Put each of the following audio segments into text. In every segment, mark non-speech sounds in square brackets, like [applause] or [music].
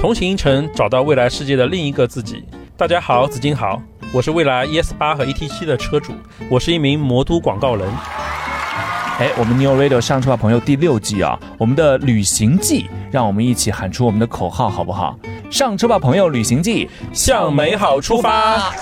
同行程，找到未来世界的另一个自己。大家好，紫金好，我是未来 ES 八和 ET 七的车主，我是一名魔都广告人。哎，我们 New Radio 上车吧，朋友第六季啊，我们的旅行季，让我们一起喊出我们的口号，好不好？上车吧，朋友，旅行季，向美好出发。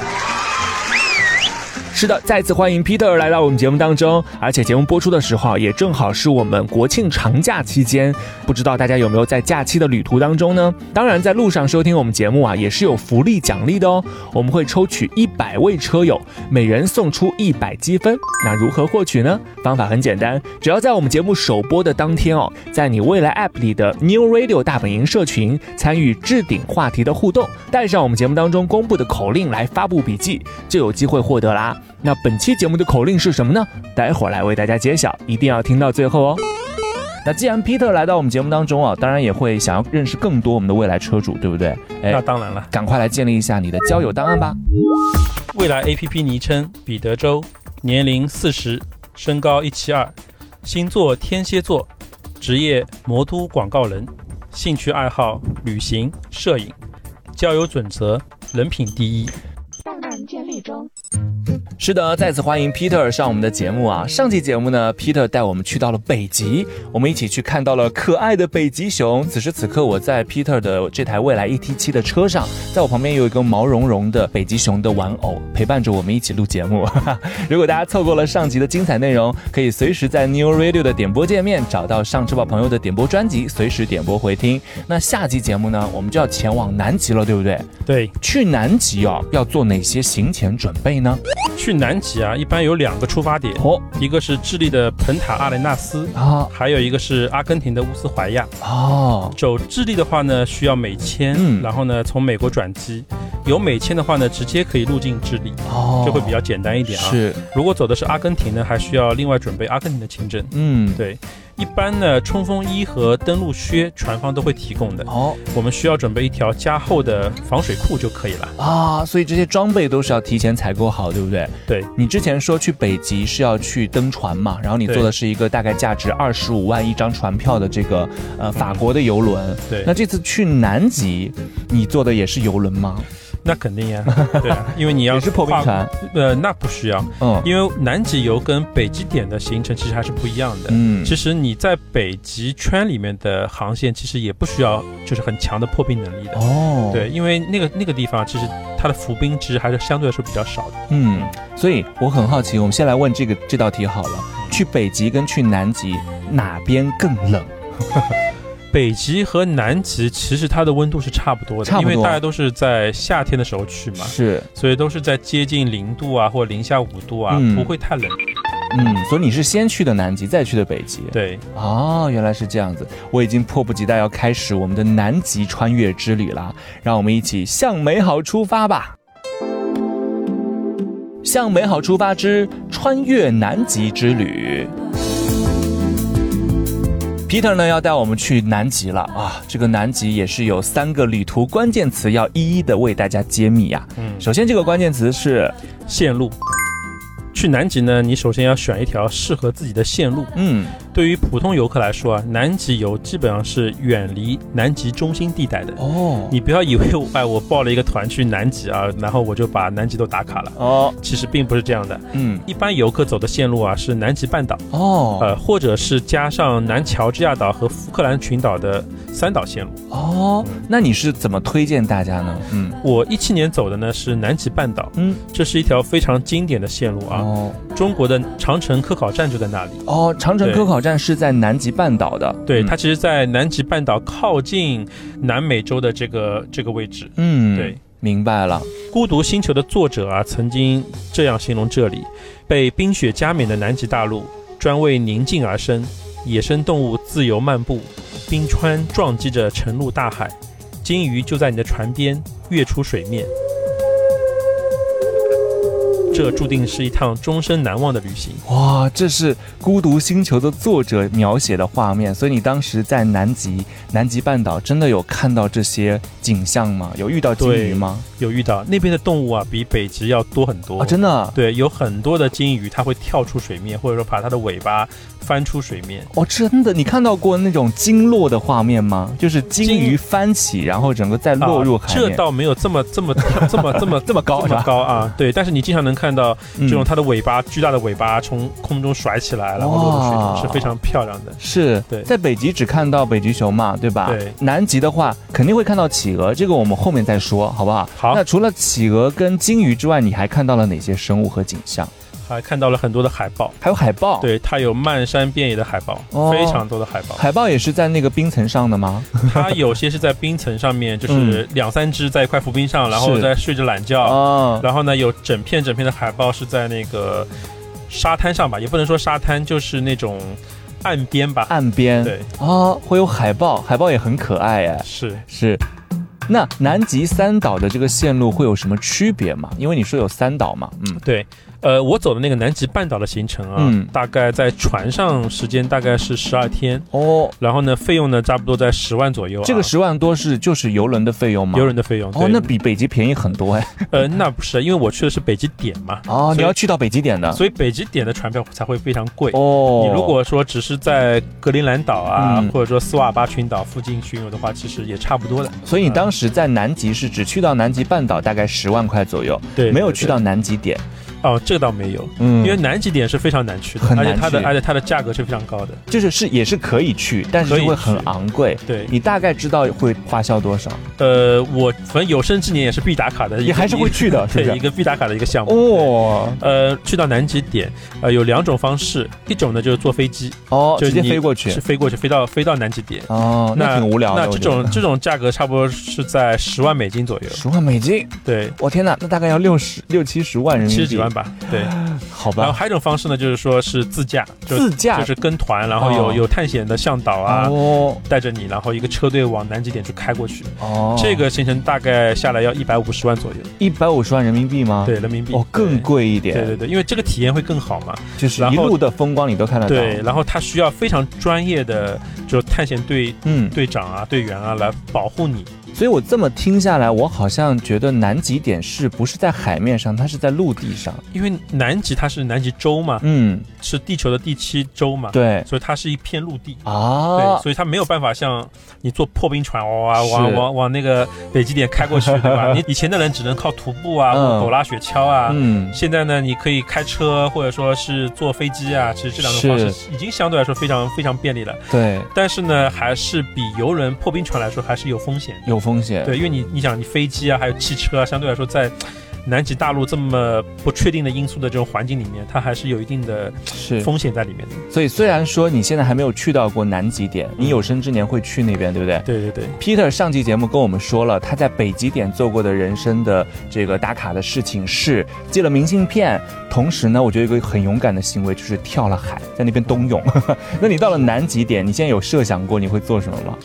是的，再次欢迎 Peter 来到我们节目当中，而且节目播出的时候也正好是我们国庆长假期间，不知道大家有没有在假期的旅途当中呢？当然，在路上收听我们节目啊，也是有福利奖励的哦。我们会抽取一百位车友，每人送出一百积分。那如何获取呢？方法很简单，只要在我们节目首播的当天哦，在你未来 App 里的 New Radio 大本营社群参与置顶话题的互动，带上我们节目当中公布的口令来发布笔记，就有机会获得啦。那本期节目的口令是什么呢？待会儿来为大家揭晓，一定要听到最后哦。那既然 Peter 来到我们节目当中啊，当然也会想要认识更多我们的未来车主，对不对？哎那当然了，赶快来建立一下你的交友档案吧。未来 APP 昵称彼得周，年龄四十，身高一七二，星座天蝎座，职业魔都广告人，兴趣爱好旅行、摄影，交友准则人品第一。是的，再次欢迎 Peter 上我们的节目啊！上期节目呢，Peter 带我们去到了北极，我们一起去看到了可爱的北极熊。此时此刻，我在 Peter 的这台蔚来 ET7 的车上，在我旁边有一个毛茸茸的北极熊的玩偶陪伴着我们一起录节目。[laughs] 如果大家错过了上集的精彩内容，可以随时在 New Radio 的点播界面找到上车吧朋友的点播专辑，随时点播回听。那下集节目呢，我们就要前往南极了，对不对？对，去南极哦，要做哪些行前准备呢？去南极啊，一般有两个出发点，哦一个是智利的彭塔阿雷纳斯，啊还有一个是阿根廷的乌斯怀亚。哦，走智利的话呢，需要美签，嗯然后呢从美国转机。有美签的话呢，直接可以入境智利，哦就会比较简单一点啊。是，如果走的是阿根廷呢，还需要另外准备阿根廷的签证。嗯，对，一般呢冲锋衣和登陆靴船方都会提供的。哦我们需要准备一条加厚的防水裤就可以了。啊，所以这些装备都是要提前采购好，对不对？对，你之前说去北极是要去登船嘛，然后你对坐的是一个大概价值二十五万一张船票的这个呃法国的游轮。对那这次去南极，你坐的也是游轮吗？那肯定呀，对啊，因为你要也是破冰船。呃，那不需要，嗯因为南极游跟北极点的行程其实还是不一样的。嗯其实你在北极圈里面的航线，其实也不需要就是很强的破冰能力的。哦，对，因为那个那个地方其实它的浮冰其实还是相对来说比较少的。嗯，所以我很好奇，我们先来问这个这道题好了，去北极跟去南极哪边更冷？北极和南极其实它的温度是差不多的，差不多因为大家都是在夏天的时候去嘛，是，所以都是在接近零度啊或者零下五度啊，嗯不会太冷。嗯，所以你是先去的南极，再去的北极。对，哦，原来是这样子，我已经迫不及待要开始我们的南极穿越之旅啦！让我们一起向美好出发吧！向美好出发之穿越南极之旅。Peter 呢要带我们去南极了啊！这个南极也是有三个旅途关键词要一一的为大家揭秘呀、嗯，首先，这个关键词是线路。去南极呢，你首先要选一条适合自己的线路。嗯对于普通游客来说啊，南极游基本上是远离南极中心地带的。哦你不要以为我哎我报了一个团去南极啊，然后我就把南极都打卡了，哦其实并不是这样的。嗯一般游客走的线路啊是南极半岛，哦呃，或者是加上南乔治亚岛和福克兰群岛的三岛线路。哦，那你是怎么推荐大家呢？嗯我一七年走的呢是南极半岛，嗯这是一条非常经典的线路啊。哦中国的长城科考站就在那里。哦，长城科考站是在南极半岛的。对，嗯它其实，在南极半岛靠近南美洲的这个这个位置。嗯对，明白了。《孤独星球》的作者啊，曾经这样形容这里：被冰雪加冕的南极大陆，专为宁静而生，野生动物自由漫步，冰川撞击着沉入大海，鲸鱼就在你的船边，跃出水面。这注定是一趟终身难忘的旅行。哇，这是《孤独星球》的作者描写的画面，所以你当时在南极南极半岛真的有看到这些景象吗？有遇到鲸鱼吗？有遇到那边的动物啊，比北极要多很多啊！真的，对，有很多的鲸鱼，它会跳出水面，或者说把它的尾巴翻出水面。哦，真的，你看到过那种鲸落的画面吗？就是鲸鱼翻起，然后整个再落入海面。这倒没有这么这么这么 [laughs] 这么这么高这么高啊！对，但是你经常能看到这种它的尾巴巨大的尾巴从空中甩起来，然后落入水中，是非常漂亮的。是，对，在北极只看到北极熊嘛，对吧？对。南极的话，肯定会看到企鹅，这个我们后面再说，好不好？好。那除了企鹅跟鲸鱼之外，你还看到了哪些生物和景象？还看到了很多的海豹，还有海豹，对，它有漫山遍野的海豹，非常多的海豹。海豹也是在那个冰层上的吗？[laughs] 它有些是在冰层上面，就是两三只在一块浮冰上，然后在睡着懒觉。然后呢，有整片整片的海豹是在那个沙滩上吧，也不能说沙滩，就是那种岸边吧。岸边，对啊，会有海豹，海豹也很可爱哎。是是。那南极三岛的这个线路会有什么区别吗？因为你说有三岛嘛，嗯，对。呃，我走的那个南极半岛的行程啊，大概在船上时间大概是十二天哦，然后呢，费用呢差不多在十万左右。这个十万多是就是游轮的费用吗？游轮的费用哦，那比北极便宜很多哎。呃，那不是，因为我去的是北极点嘛。哦，你要去到北极点的，所以北极点的船票才会非常贵哦。你如果说只是在格陵兰岛啊，或者说斯瓦巴群岛附近巡游的话，其实也差不多的。所以你当时在南极是只去到南极半岛，大概十万块左右，对，没有去到南极点。哦，这个倒没有，嗯，因为南极点是非常难去的，而且它的而且它的价格是非常高的，就是是也是可以去，但是会很昂贵。对，你大概知道会花销多少？呃，我反正有生之年也是必打卡的，也还是会去的，[laughs] 对，一个必打卡的一个项目。哦，呃，去到南极点，呃，有两种方式，一种呢就是坐飞机，哦，直接飞过去，是飞过去，飞到飞到南极点。哦，那挺无聊的。那这种这种价格差不多是在十万美金左右。十万美金？对，我天哪，那大概要六十六七十万人民币，十几万吧？对。好吧，然后还有一种方式呢，就是说是自驾，自驾就是跟团，然后有有探险的向导啊，带着你，然后一个车队往南极点去开过去。哦，这个行程大概下来要一百五十万左右，一百五十万人民币吗？对，人民币。哦，更贵一点。对对对，因为这个体验会更好嘛，就是一路的风光你都看得到。对，然后他需要非常专业的就是探险队嗯队长啊队员啊来保护你。所以我这么听下来，我好像觉得南极点是不是在海面上，它是在陆地上？因为南极它是南极洲嘛，嗯，是地球的第七洲嘛，对，所以它是一片陆地。啊，对，所以它没有办法像你坐破冰船哇往往往那个北极点开过去，[laughs] 对吧？你以前的人只能靠徒步啊，或狗拉雪橇啊，嗯，现在呢，你可以开车或者说是坐飞机啊，其实这两种方式已经相对来说非常非常便利了，对。但是呢，还是比游轮、破冰船来说还是有风险，有。风险对，因为你你想，你飞机啊，还有汽车啊，相对来说，在南极大陆这么不确定的因素的这种环境里面，它还是有一定的是风险在里面的。所以虽然说你现在还没有去到过南极点，你有生之年会去那边，对不对？对对对。Peter 上期节目跟我们说了，他在北极点做过的人生的这个打卡的事情是寄了明信片，同时呢，我觉得一个很勇敢的行为就是跳了海，在那边冬泳。[laughs] 那你到了南极点，你现在有设想过你会做什么吗？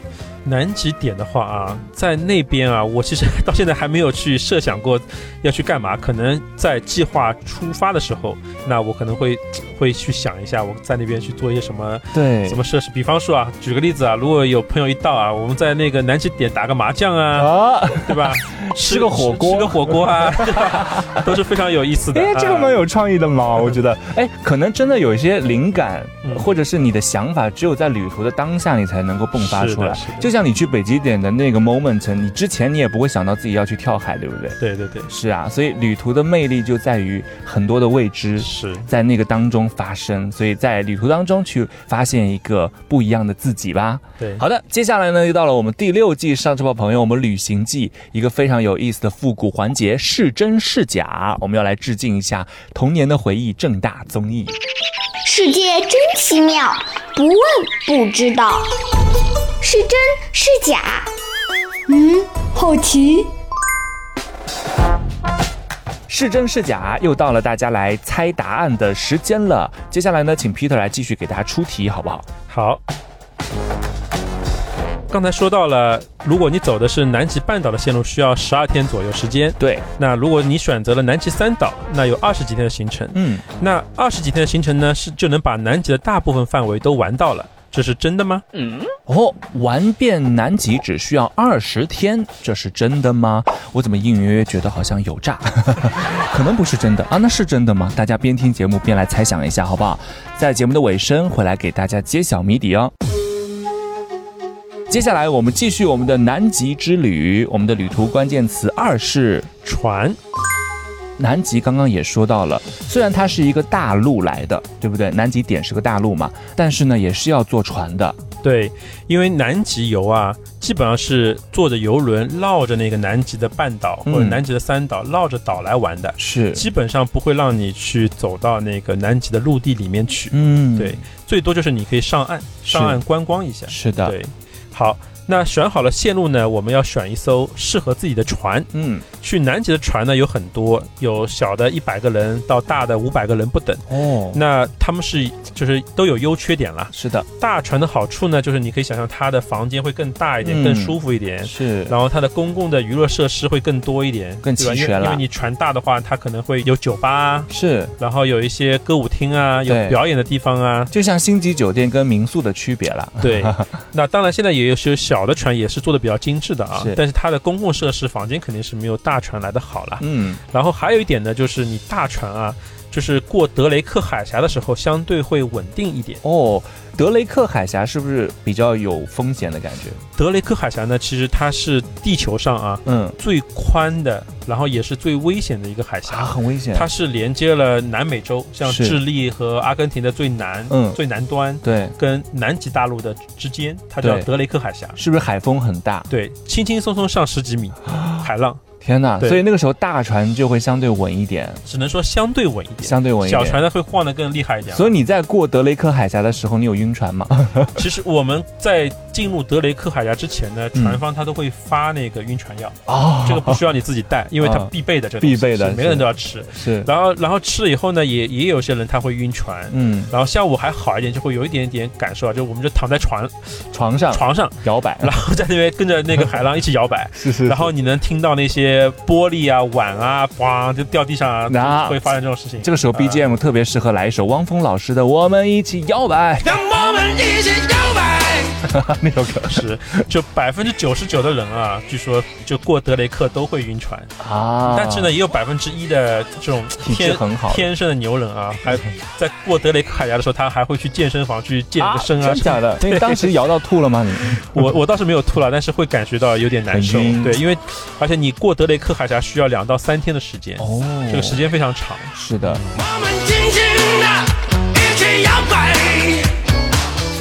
南极点的话啊，在那边啊，我其实到现在还没有去设想过要去干嘛。可能在计划出发的时候，那我可能会会去想一下，我在那边去做一些什么对什么设施。比方说啊，举个例子啊，如果有朋友一到啊，我们在那个南极点打个麻将啊，对吧？[laughs] 吃个火锅，吃个火锅啊，[laughs] 都是非常有意思的。[laughs] 哎，这个蛮有创意的嘛，我觉得。哎，可能真的有一些灵感，或者是你的想法，只有在旅途的当下你才能够迸发出来。就像你去北极点的那个 moment，你之前你也不会想到自己要去跳海，对不对？对对对，是啊，所以旅途的魅力就在于很多的未知是在那个当中发生，所以在旅途当中去发现一个不一样的自己吧。对，好的，接下来呢又到了我们第六季上车吧朋友，我们旅行记一个非常有意思的复古环节，是真是假，我们要来致敬一下童年的回忆，正大综艺。世界真奇妙，不问不知道。是真是假？嗯，好奇。是真是假？又到了大家来猜答案的时间了。接下来呢，请 Peter 来继续给大家出题，好不好？好。刚才说到了，如果你走的是南极半岛的线路，需要十二天左右时间。对，那如果你选择了南极三岛，那有二十几天的行程。嗯，那二十几天的行程呢，是就能把南极的大部分范围都玩到了。这是真的吗？嗯哦，玩遍南极只需要二十天，这是真的吗？我怎么隐隐约约觉得好像有诈，[laughs] 可能不是真的啊？那是真的吗？大家边听节目边来猜想一下，好不好？在节目的尾声会来给大家揭晓谜底哦。接下来我们继续我们的南极之旅，我们的旅途关键词二是船。南极刚刚也说到了，虽然它是一个大陆来的，对不对？南极点是个大陆嘛，但是呢，也是要坐船的。对，因为南极游啊，基本上是坐着游轮绕着那个南极的半岛或者嗯南极的三岛绕着岛来玩的，是，基本上不会让你去走到那个南极的陆地里面去。嗯，对，最多就是你可以上岸，上岸观光一下。是的，对，好，那选好了线路呢，我们要选一艘适合自己的船。嗯，去南极的船呢有很多，有小的一百个人到大的五百个人不等。哦，那他们是就是都有优缺点啦。是的，大船的好处呢，就是你可以想象它的房间会更大一点，嗯更舒服一点。是，然后它的公共的娱乐设施会更多一点，更齐全了因为你船大的话，它可能会有酒吧啊，是，然后有一些歌舞厅啊，有表演的地方啊。就像星级酒店跟民宿的区别了。对，[laughs] 那当然现在也有些小的船也是做的比较精致的啊，但是它的公共设施房间肯定是没有大船来的好了。嗯，然后还有一点呢，就是你大船啊，就是过德雷克海峡的时候相对会稳定一点。哦，德雷克海峡是不是比较有风险的感觉？德雷克海峡呢，其实它是地球上啊嗯，最宽的，然后也是最危险的一个海啊，峡。很危险。它是连接了南美洲，像智利和阿根廷的最南，嗯最南端，对，跟南极大陆的之间，它叫德雷克海峡。是不是海风很大？对，轻轻松松上十几米，[gasps] 海浪，天哪！所以那个时候大船就会相对稳一点，只能说相对稳一点。相对稳一点。小船呢会晃得更厉害一点啊。所以你在过德雷克海峡的时候，你有晕船吗？[laughs] 其实我们在进入德雷克海峡之前呢，嗯船方他都会发那个晕船药，哦这个不需要你自己带，因为它啊必备的这个必备的每个人都要吃。是，然后然后吃了以后呢，也也有些人他会晕船。嗯，然后下午还好一点，就会有一点点感受啊，就我们就躺在床床上床上，摇摆，然后在那边跟着那个海浪一起摇摆，[laughs] 是是然后你能听到那些玻璃啊、碗啊，咣就掉地上啊，那会发生这种事情。这个时候呃 BGM 特别适合来一首汪峰老师的《我们一起摇摆》让我们一起摇摆。[laughs] 那首歌是，就百分之九十九的人啊，据说就过德雷克都会晕船，啊。但是呢，也有百分之一的这种体质天很好天生的牛人啊，[laughs] 还在过德雷克海峡的时候，他还会去健身房去健个身啊真假的？所以当时摇到吐了吗？你 [laughs] 我我倒是没有吐了，但是会感觉到有点难受。对，因为而且你过德雷克海峡需要两到三天的时间，哦这个时间非常长。是的，我们轻轻的一起摇摆。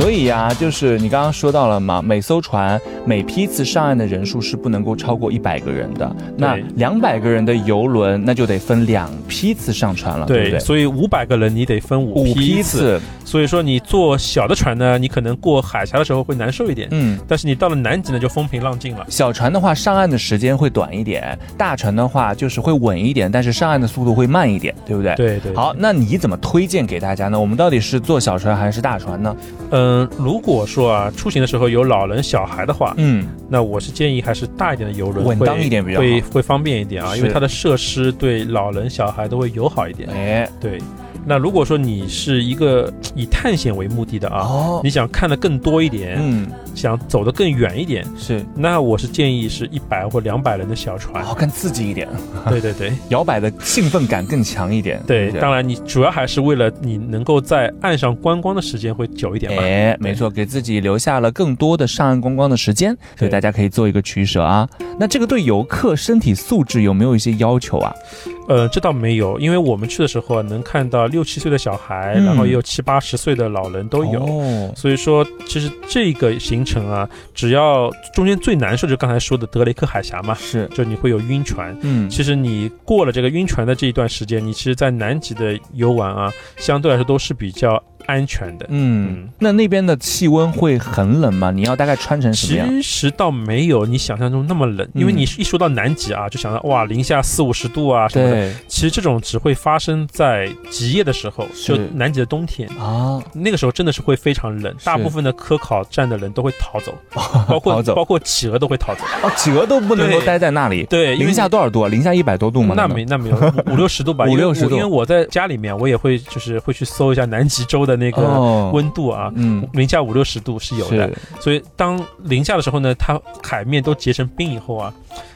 所以呀、就是你刚刚说到了嘛，每艘船每批次上岸的人数是不能够超过一百个人的。那两百个人的游轮，那就得分两批次上船了，对不对？所以五百个人你得分五五批次。次，所以说你坐小的船呢，你可能过海峡的时候会难受一点，嗯。但是你到了南极呢，就风平浪静了。小船的话，上岸的时间会短一点；大船的话，就是会稳一点，但是上岸的速度会慢一点，对不对？。对对，好，那你怎么推荐给大家呢？我们到底是坐小船还是大船呢？嗯，如果说啊，出行的时候有老人、小孩的话，嗯，那我是建议还是大一点的游轮稳会当一点比较好。会会方便一点啊，因为它的设施对老人、小孩都会友好一点。哎，对，那如果说你是一个以探险为目的的啊，哦，你想看的更多一点，嗯，想走得更远一点，是，那我是建议是一百或两百人的小船。哦，更刺激一点，[laughs] 对对对摇摆的兴奋感更强一点。对，当然你主要还是为了你能够在岸上观光的时间会久一点嘛。哎，没错，给自己留下了更多的上岸观光的时间，所以对大家可以做一个取舍啊。那这个对游客身体素质有没有一些要求啊？呃，这倒没有，因为我们去的时候啊能看到六七岁的小孩，嗯然后也有七八十岁的老人都有。哦，所以说，其实这个行程啊，只要中间最难受就是刚才说的德雷克海峡嘛，是，就你会有晕船。嗯，其实你过了这个晕船的这一段时间，你其实，在南极的游玩啊，相对来说都是比较安全的。嗯，那那边的气温会很冷吗？你要大概穿成什么样？其实倒没有你想象中那么冷，因为嗯你一说到南极啊，就想到哇零下四五十度啊什么的。对其实这种只会发生在极夜的时候，就南极的冬天。啊，那个时候真的是会非常冷，大部分的科考站的人都会逃走，[laughs] 包括包括企鹅都会逃走。哦，企鹅都不能够待在那里。对，零下多少度啊？零下一百多度吗？那没那没有五五六十度吧，五六十度因为我在家里面，我也会就是会去搜一下南极洲的那个哦。温度啊，嗯，零下五六十度是有的。所以当零下的时候呢，它海面都结成冰以后啊，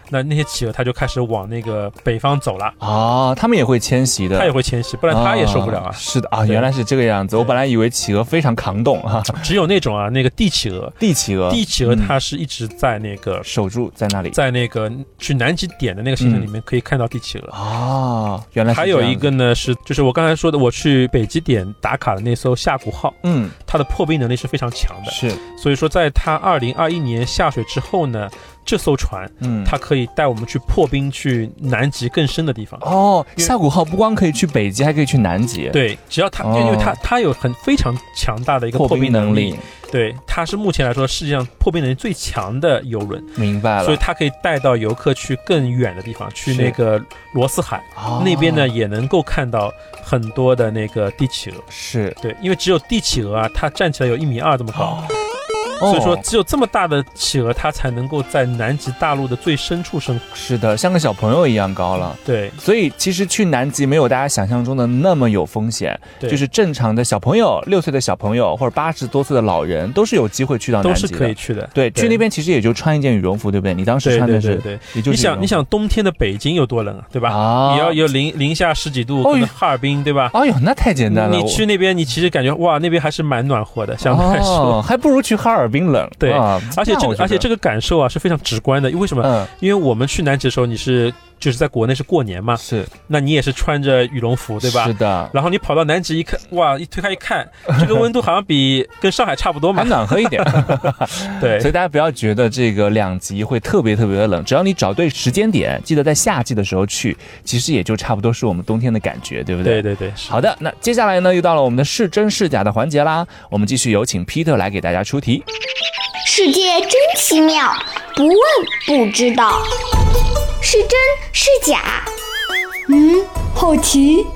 那那些企鹅它就开始往那个北方走了，啊，他们也会迁徙的，它也会迁徙，不然它也受不了啊。是的啊，原来是这个样子。我本来以为企鹅非常抗冻哈，只有那种啊，那个帝企鹅，帝企鹅，帝企鹅嗯。它是一直在那个守住在那里。在那个去南极点的那个行程里面可以看到帝企鹅。啊，原来是还有一个呢是，就是我刚才说的，我去北极点打卡的那艘夏谷号，嗯。它的破冰能力是非常强的。是。所以说，在它二零二一年下水之后呢，这艘船嗯。它可以带我们去破冰，去南极更深的地方。哦，因为下谷号不光可以去北极，还可以去南极，，对，只要它，哦。因为它它有很非常强大的一个破破冰能力，对，它是目前来说世界上破冰能力最强的游轮，明白了。所以它可以带到游客去更远的地方，去那个罗斯海。哦。那边呢，也能够看到很多的那个帝企鹅。是，对，因为只有帝企鹅啊，它站起来有一米二这么高，哦所以说只有这么大的企鹅，它才能够在南极大陆的最深处生活。是的，像个小朋友一样高了。对，所以其实去南极没有大家想象中的那么有风险，对就是正常的小朋友，六岁的小朋友或者八十多岁的老人都是有机会去到南极的。都是可以去的。对，去那边其实也就穿一件羽绒服，对不对？你当时穿的是，对对对。也就是你想，你想冬天的北京有多冷啊，对吧？啊，你要有零零下十几度，哦哈尔滨，对吧？哎呦，那太简单了。你去那边，你其实感觉哇，那边还是蛮暖和的，相对来说。哦，还不如去哈尔滨冷。对啊而且这个，而且这个，个感受啊是非常直观的。因为什么？嗯，因为我们去南极的时候，你是就是在国内是过年嘛，是那你也是穿着羽绒服，对吧是？的，然后你跑到南极一看，哇，一推开一看，这个温度好像比跟上海差不多嘛 [laughs] 还。暖和一点。[laughs] 对所以大家不要觉得这个两极会特别特别的冷，只要你找对时间点，记得在夏季的时候去，其实也就差不多是我们冬天的感觉，对不对？对对对，好的，那接下来呢，又到了我们的是真是假的环节啦。我们继续有请 Peter 来给大家出题。世界真奇妙，不问不知道，是真是假？嗯，好奇。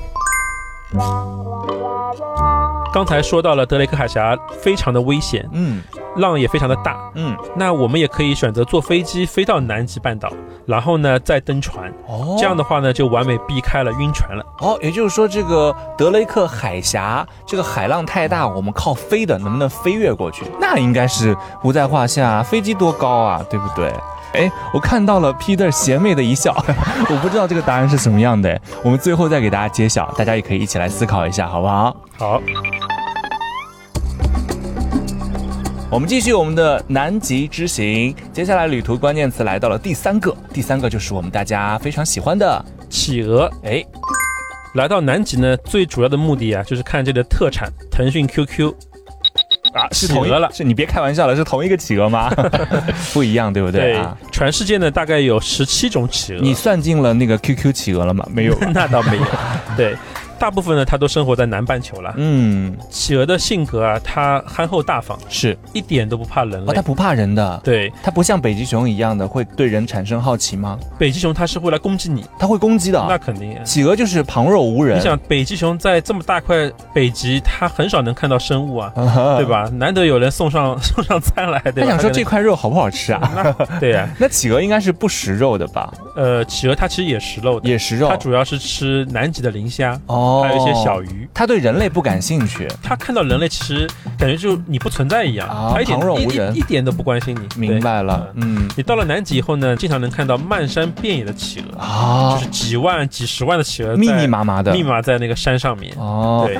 刚才说到了德雷克海峡非常的危险，嗯浪也非常的大。嗯，那我们也可以选择坐飞机飞到南极半岛，然后呢再登船。哦这样的话呢，就完美避开了晕船了。哦，也就是说，这个德雷克海峡这个海浪太大，我们靠飞的能不能飞越过去？那应该是不在话下。飞机多高啊，对不对？哎，我看到了 Peter 邪魅的一笑，[laughs] 我不知道这个答案是什么样的。我们最后再给大家揭晓，大家也可以一起来思考一下，好不好？好，我们继续我们的南极之行，接下来旅途关键词来到了第三个，第三个就是我们大家非常喜欢的，企鹅哎，来到南极呢，最主要的目的啊，就是看这里的特产腾讯 QQ 啊，是同一企鹅了。是你别开玩笑了，是同一个企鹅吗？[laughs] 不一样，对不对对啊？，全世界呢大概有十七种企鹅，你算进了那个 QQ 企鹅了吗？没有。[laughs] 那倒没有。[laughs] 对，大部分呢它都生活在南半球了。嗯，企鹅的性格啊，它憨厚大方，是一点都不怕人哦，它不怕人的，对，它不像北极熊一样的会对人产生好奇吗？北极熊它是会来攻击你，它会攻击的。那肯定。企鹅就是旁若无人，你想，北极熊在这么大块北极，它很少能看到生物啊，[laughs] 啊对？吧？难得有人送上 [laughs] 送上餐来，对吧？他想说这块肉好不好吃啊？[laughs] 那对呀、那企鹅应该是不食肉的吧？呃，企鹅它其实也食肉的，也食肉它主要是吃南极的磷虾，哦，还有一些小。鱼。它对人类不感兴趣，它看到人类，其实感觉就你不存在一样，啊它一点一一点都不关心你。明白了，嗯你到了南极以后呢，经常能看到漫山遍野的企鹅，啊就是几万、几十万的企鹅密密麻麻的，密麻在那个山上面。哦，对，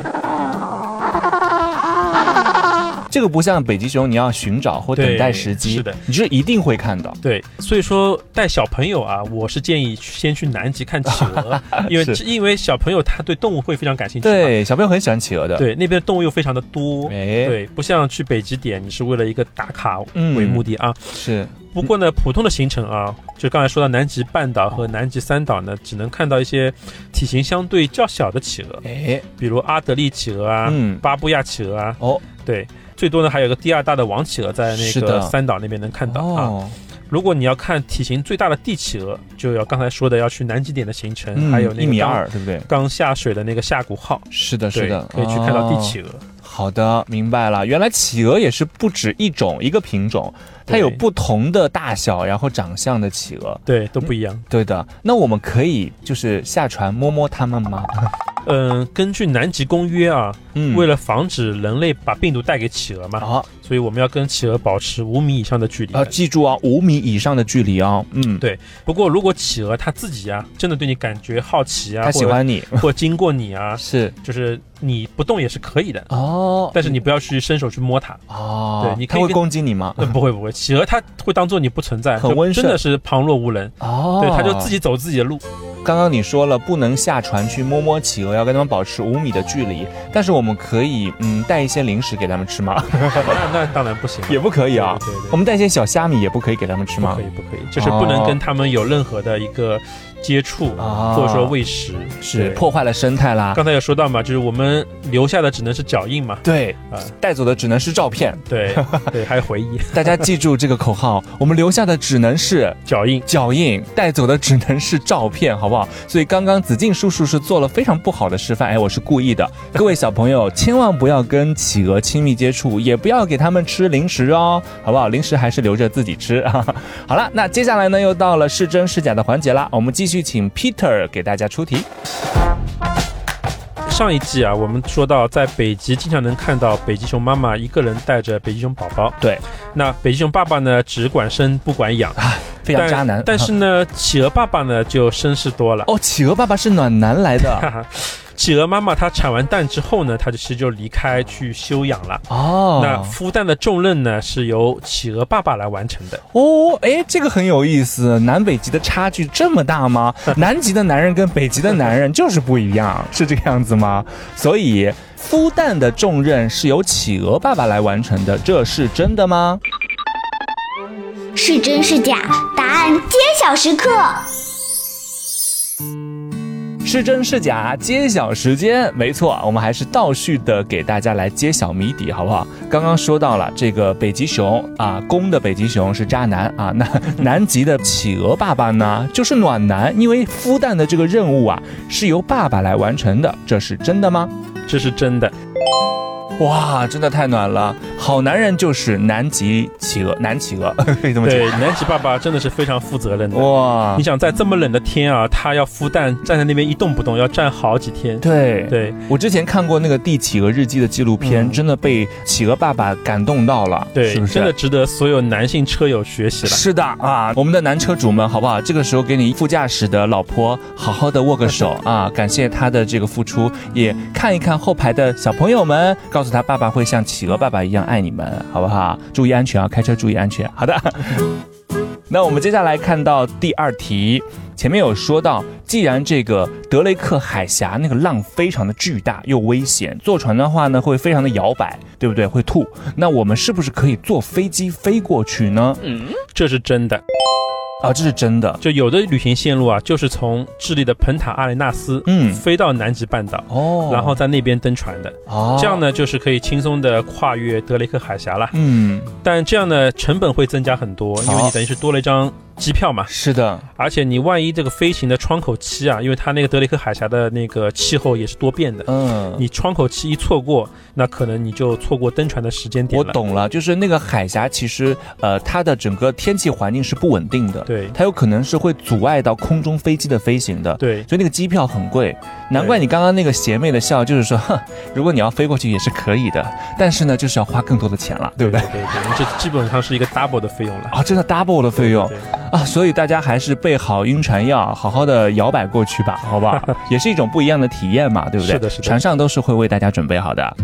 这个不像北极熊，你要寻找或等待时机，是的你就是一定会看到。对，所以说带小朋友啊，我是建议先去南极看企鹅，[laughs] 因为是因为小朋友他对动物会非常感兴趣。对，小朋友很喜欢企鹅的。，对，那边动物又非常的多。哎，对，不像去北极点，你是为了一个打卡嗯为目的啊。是，不过呢，普通的行程啊，就刚才说到南极半岛和南极三岛呢，只能看到一些体型相对较小的企鹅，哎，比如阿德利企鹅啊、嗯巴布亚企鹅啊。哦，对，最多呢还有个第二大的王企鹅在那个三岛那边能看到啊。哦，如果你要看体型最大的帝企鹅，就要刚才说的要去南极点的行程，嗯还有那一米二，对不对？刚下水的那个下谷号，是的，是的，，可以去看到帝哦企鹅。好的，明白了。原来企鹅也是不止一种一个品种，它有不同的大小，然后长相的企鹅。对，都不一样。对的，那我们可以就是下船摸摸它们吗？嗯，[laughs] 根据南极公约啊，嗯为了防止人类把病毒带给企鹅嘛，啊所以我们要跟企鹅保持五米以上的距离。啊，记住啊，五米以上的距离啊。嗯，对不过如果企鹅它自己啊，真的对你感觉好奇啊，它喜欢你，或 [laughs] 或经过你啊，[laughs] 是就是你不动也是可以的，哦但是你不要去伸手去摸它。哦，对你可以它会攻击你吗？嗯，不会不会，企鹅它会当做你不存在，很温顺真的是旁若无人。哦，对，它就自己走自己的路。刚刚你说了不能下船去摸摸企鹅，要跟它们保持五米的距离，但是我们可以嗯带一些零食给它们吃吗？那 [laughs] 那当然不行，也不可以啊。对对对我们带一些小虾米也不可以给它们吃吗不可？以不可以，就是不能跟它们有任何的一个接触，啊或者说喂食。是破坏了生态啦。刚才有说到嘛，就是我们留下的只能是脚印嘛，对啊，带走的只能是照片。对 [laughs] 对，还有回忆，大家记住这个口号，[laughs] 我们留下的只能是脚印。脚印，带走的只能是照片，好不好？所以刚刚子敬叔叔是做了非常不好的示范，哎，我是故意的。[laughs] 各位小朋友，千万不要跟企鹅亲密接触，也不要给他们吃零食哦，好不好？零食还是留着自己吃。好了，那接下来呢，又到了是真是假的环节啦，我们继续请 Peter 给大家出题。上一季啊，我们说到在北极经常能看到北极熊妈妈一个人带着北极熊宝宝，对，那北极熊爸爸呢只管生不管养，非常渣男，但是呢，企鹅爸爸呢就绅士多了。哦，企鹅爸爸是暖男来的 [laughs] 企鹅妈妈它产完蛋之后呢，它就其实就离开去休养了。哦。那孵蛋的重任呢，是由企鹅爸爸来完成的。哦，哎，这个很有意思。南北极的差距这么大吗？[laughs] 南极的男人跟北极的男人就是不一样，[laughs] 是这个样子吗？所以孵蛋的重任是由企鹅爸爸来完成的，这是真的吗？是真是假？答案揭晓时刻。是真是假？揭晓时间，没错，我们还是倒叙的给大家来揭晓谜底，好不好？刚刚说到了这个北极熊啊，公的北极熊是渣男啊，那南极的企鹅爸爸呢就是暖男，因为孵蛋的这个任务啊是由爸爸来完成的，这是真的吗？这是真的。哇，真的太暖了！好男人就是南极企鹅，南企鹅 [laughs] 可以这么对，南极爸爸真的是非常负责任的。哇你，想在这么冷的天啊，他要孵蛋，站在那边一动不动，要站好几天。对对我之前看过那个《帝企鹅日记》的纪录片，嗯真的被企鹅爸爸感动到了，对，是不是？真的值得所有男性车友学习了。是的啊，我们的男车主们，好不好？这个时候给你副驾驶的老婆好好的握个手 [laughs] 啊，感谢他的这个付出，也看一看后排的小朋友们，告诉他爸爸会像企鹅爸爸一样爱你们，好不好？注意安全啊，开车注意安全。好的。[laughs] 那我们接下来看到第二题，前面有说到，既然这个德雷克海峡那个浪非常的巨大又危险，坐船的话呢会非常的摇摆，对不对？会吐。那我们是不是可以坐飞机飞过去呢？这是真的。啊，这是真的。就有的旅行线路啊，就是从智利的彭塔阿雷纳斯，嗯飞到南极半岛，哦然后在那边登船的。哦这样，呢，就是可以轻松的跨越德雷克海峡了。嗯，但这样呢，成本会增加很多，因为你等于是多了一张机票嘛。是的，而且你万一这个飞行的窗口期啊，因为它那个德雷克海峡的那个气候也是多变的，嗯，你窗口期一错过，那可能你就错过登船的时间点了。我懂了，就是那个海峡，其实呃，它的整个天气环境是不稳定的，对它有可能是会阻碍到空中飞机的飞行的，对所以那个机票很贵。难怪你刚刚那个邪魅的笑，就是说，[laughs] 哼，如果你要飞过去也是可以的，但是呢，就是要花更多的钱了，对不对？对对，对这基本上是一个 double 的费用了。啊，真的 double 的费用对啊，所以大家还是备好晕船药，好好的摇摆过去吧，[laughs] 好不好？也是一种不一样的体验嘛，对不对？是的是的船上都是会为大家准备好的。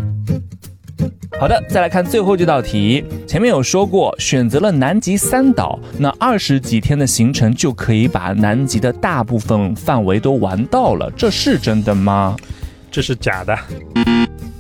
好的，再来看最后这道题。前面有说过，选择了南极三岛，那二十几天的行程就可以把南极的大部分范围都玩到了，这是真的吗？这是假的。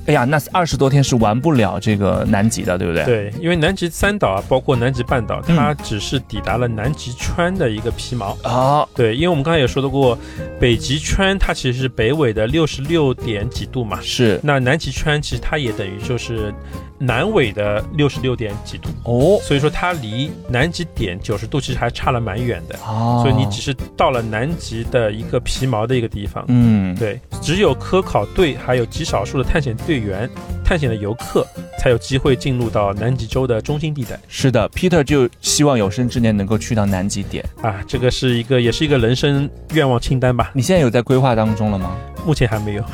哎呀，那二十多天是玩不了这个南极的，对不对？对，因为南极三岛啊，包括南极半岛，嗯它只是抵达了南极圈的一个皮毛。啊，对，因为我们刚才也说到过，北极圈它其实是北纬的六十六点几度嘛，是那南极圈其实它也等于就是南纬的六十六点几度，哦所以说它离南极点九十度其实还差了蛮远的。哦，所以你只是到了南极的一个皮毛的一个地方。嗯，对，只有科考队还有极少数的探险队员、探险的游客才有机会进入到南极洲的中心地带是的，Peter 就希望有生之年能够去到南极点。啊。这个是一个，也是一个人生愿望清单吧。你现在有在规划当中了吗？目前还没有。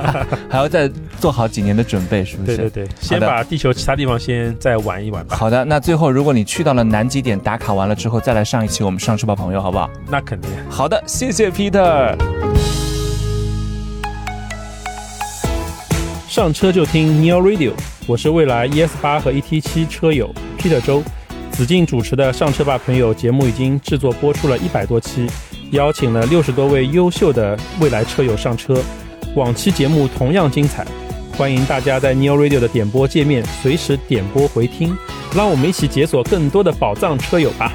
[laughs] 还要再做好几年的准备，是不是？对对对，先把地球其他地方先再玩一玩吧。好的，那最后如果你去到了南极点打卡完了之后，再来上一期我们上车吧朋友，好不好？那肯定。好的，谢谢 Peter。上车就听 Neo Radio，我是未来 ES 八和 ET 七车友 Peter 周。子敬主持的上车吧朋友节目已经制作播出了一百多期，邀请了六十多位优秀的未来车友上车。往期节目同样精彩，欢迎大家在 Neo Radio 的点播界面随时点播回听，让我们一起解锁更多的宝藏车友吧。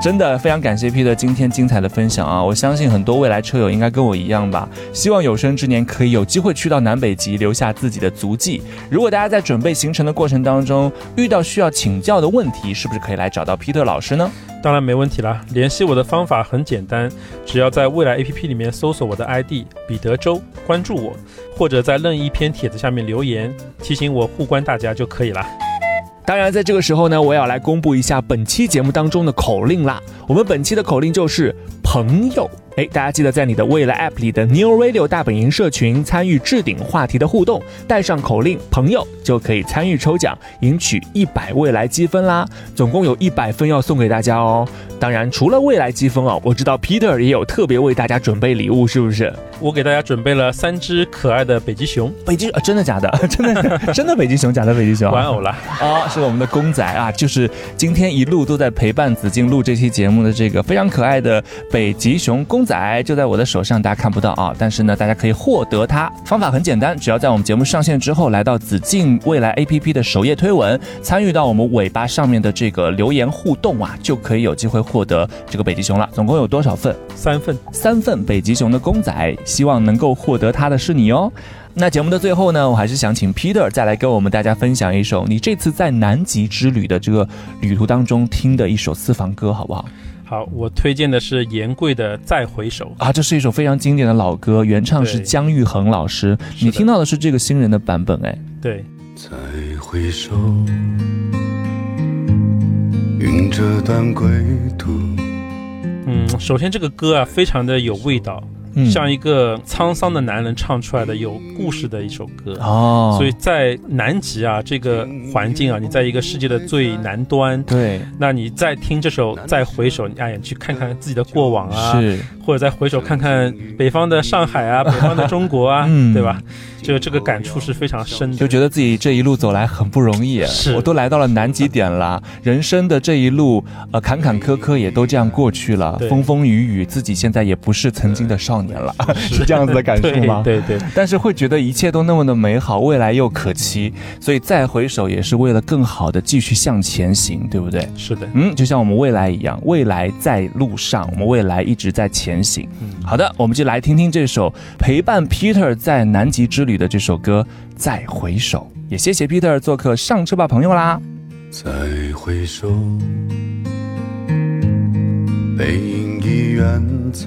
真的非常感谢 Peter 今天精彩的分享啊！我相信很多未来车友应该跟我一样吧，希望有生之年可以有机会去到南北极，留下自己的足迹。如果大家在准备行程的过程当中遇到需要请教的问题，是不是可以来找到 Peter 老师呢？当然没问题啦，联系我的方法很简单，只要在未来 APP 里面搜索我的 ID 彼得周，关注我，或者在任意一篇帖子下面留言，提醒我互关大家就可以啦。当然，在这个时候呢，我也要来公布一下本期节目当中的口令啦。我们本期的口令就是朋友。哎，大家记得在你的未来 App 里的 New Radio 大本营社群参与置顶话题的互动，带上口令“朋友”就可以参与抽奖，赢取一百未来积分啦。总共有一百分要送给大家哦。当然，除了未来积分哦，我知道 Peter 也有特别为大家准备礼物，是不是？我给大家准备了三只可爱的北极熊北极、啊、真的假的？[laughs] 真的真的北极熊，假的北极熊？玩偶了。啊、是我们的公仔啊，就是今天一路都在陪伴子敬录这期节目的这个非常可爱的北极熊公仔，就在我的手上，大家看不到啊，但是呢，大家可以获得它。方法很简单，只要在我们节目上线之后，来到子敬未来 APP 的首页推文，参与到我们尾巴上面的这个留言互动啊，就可以有机会获得这个北极熊了。总共有多少份？三份，三份北极熊的公仔，希望能够获得它的是你哦。那节目的最后呢，我还是想请 Peter 再来跟我们大家分享一首你这次在南极之旅的这个旅途当中听的一首私房歌，好不好？好，我推荐的是严贵的《再回首》。啊，这是一首非常经典的老歌，原唱是姜育恒老师。你听到的是这个新人的版本，哎，对，再回首，云遮断归途。嗯，首先这个歌啊，非常的有味道，嗯像一个沧桑的男人唱出来的有故事的一首歌。哦，所以在南极啊这个环境啊，你在一个世界的最南端，对，那你再听这首《再回首》，你哎呀，你去看看自己的过往啊，是。或者再回首看看北方的上海啊，北方的中国啊，嗯。对吧？就这个感触是非常深的。就觉得自己这一路走来很不容易，是。我都来到了南极点了，人生的这一路，呃，坎坎坷坷也都这样过去了，风风雨雨，自己现在也不是曾经的少年了，[laughs] 是这样子的感受吗？[laughs] 对对对，但是会觉得一切都那么的美好，未来又可期，所以再回首也是为了更好的继续向前行，对不对？是的。嗯，就像我们未来一样，未来在路上，我们未来一直在前行。好的，我们就来听听这首陪伴 Peter 在南极之旅的这首歌《再回首》。也谢谢 Peter 做客上车吧朋友啦。再回首，背影已远走。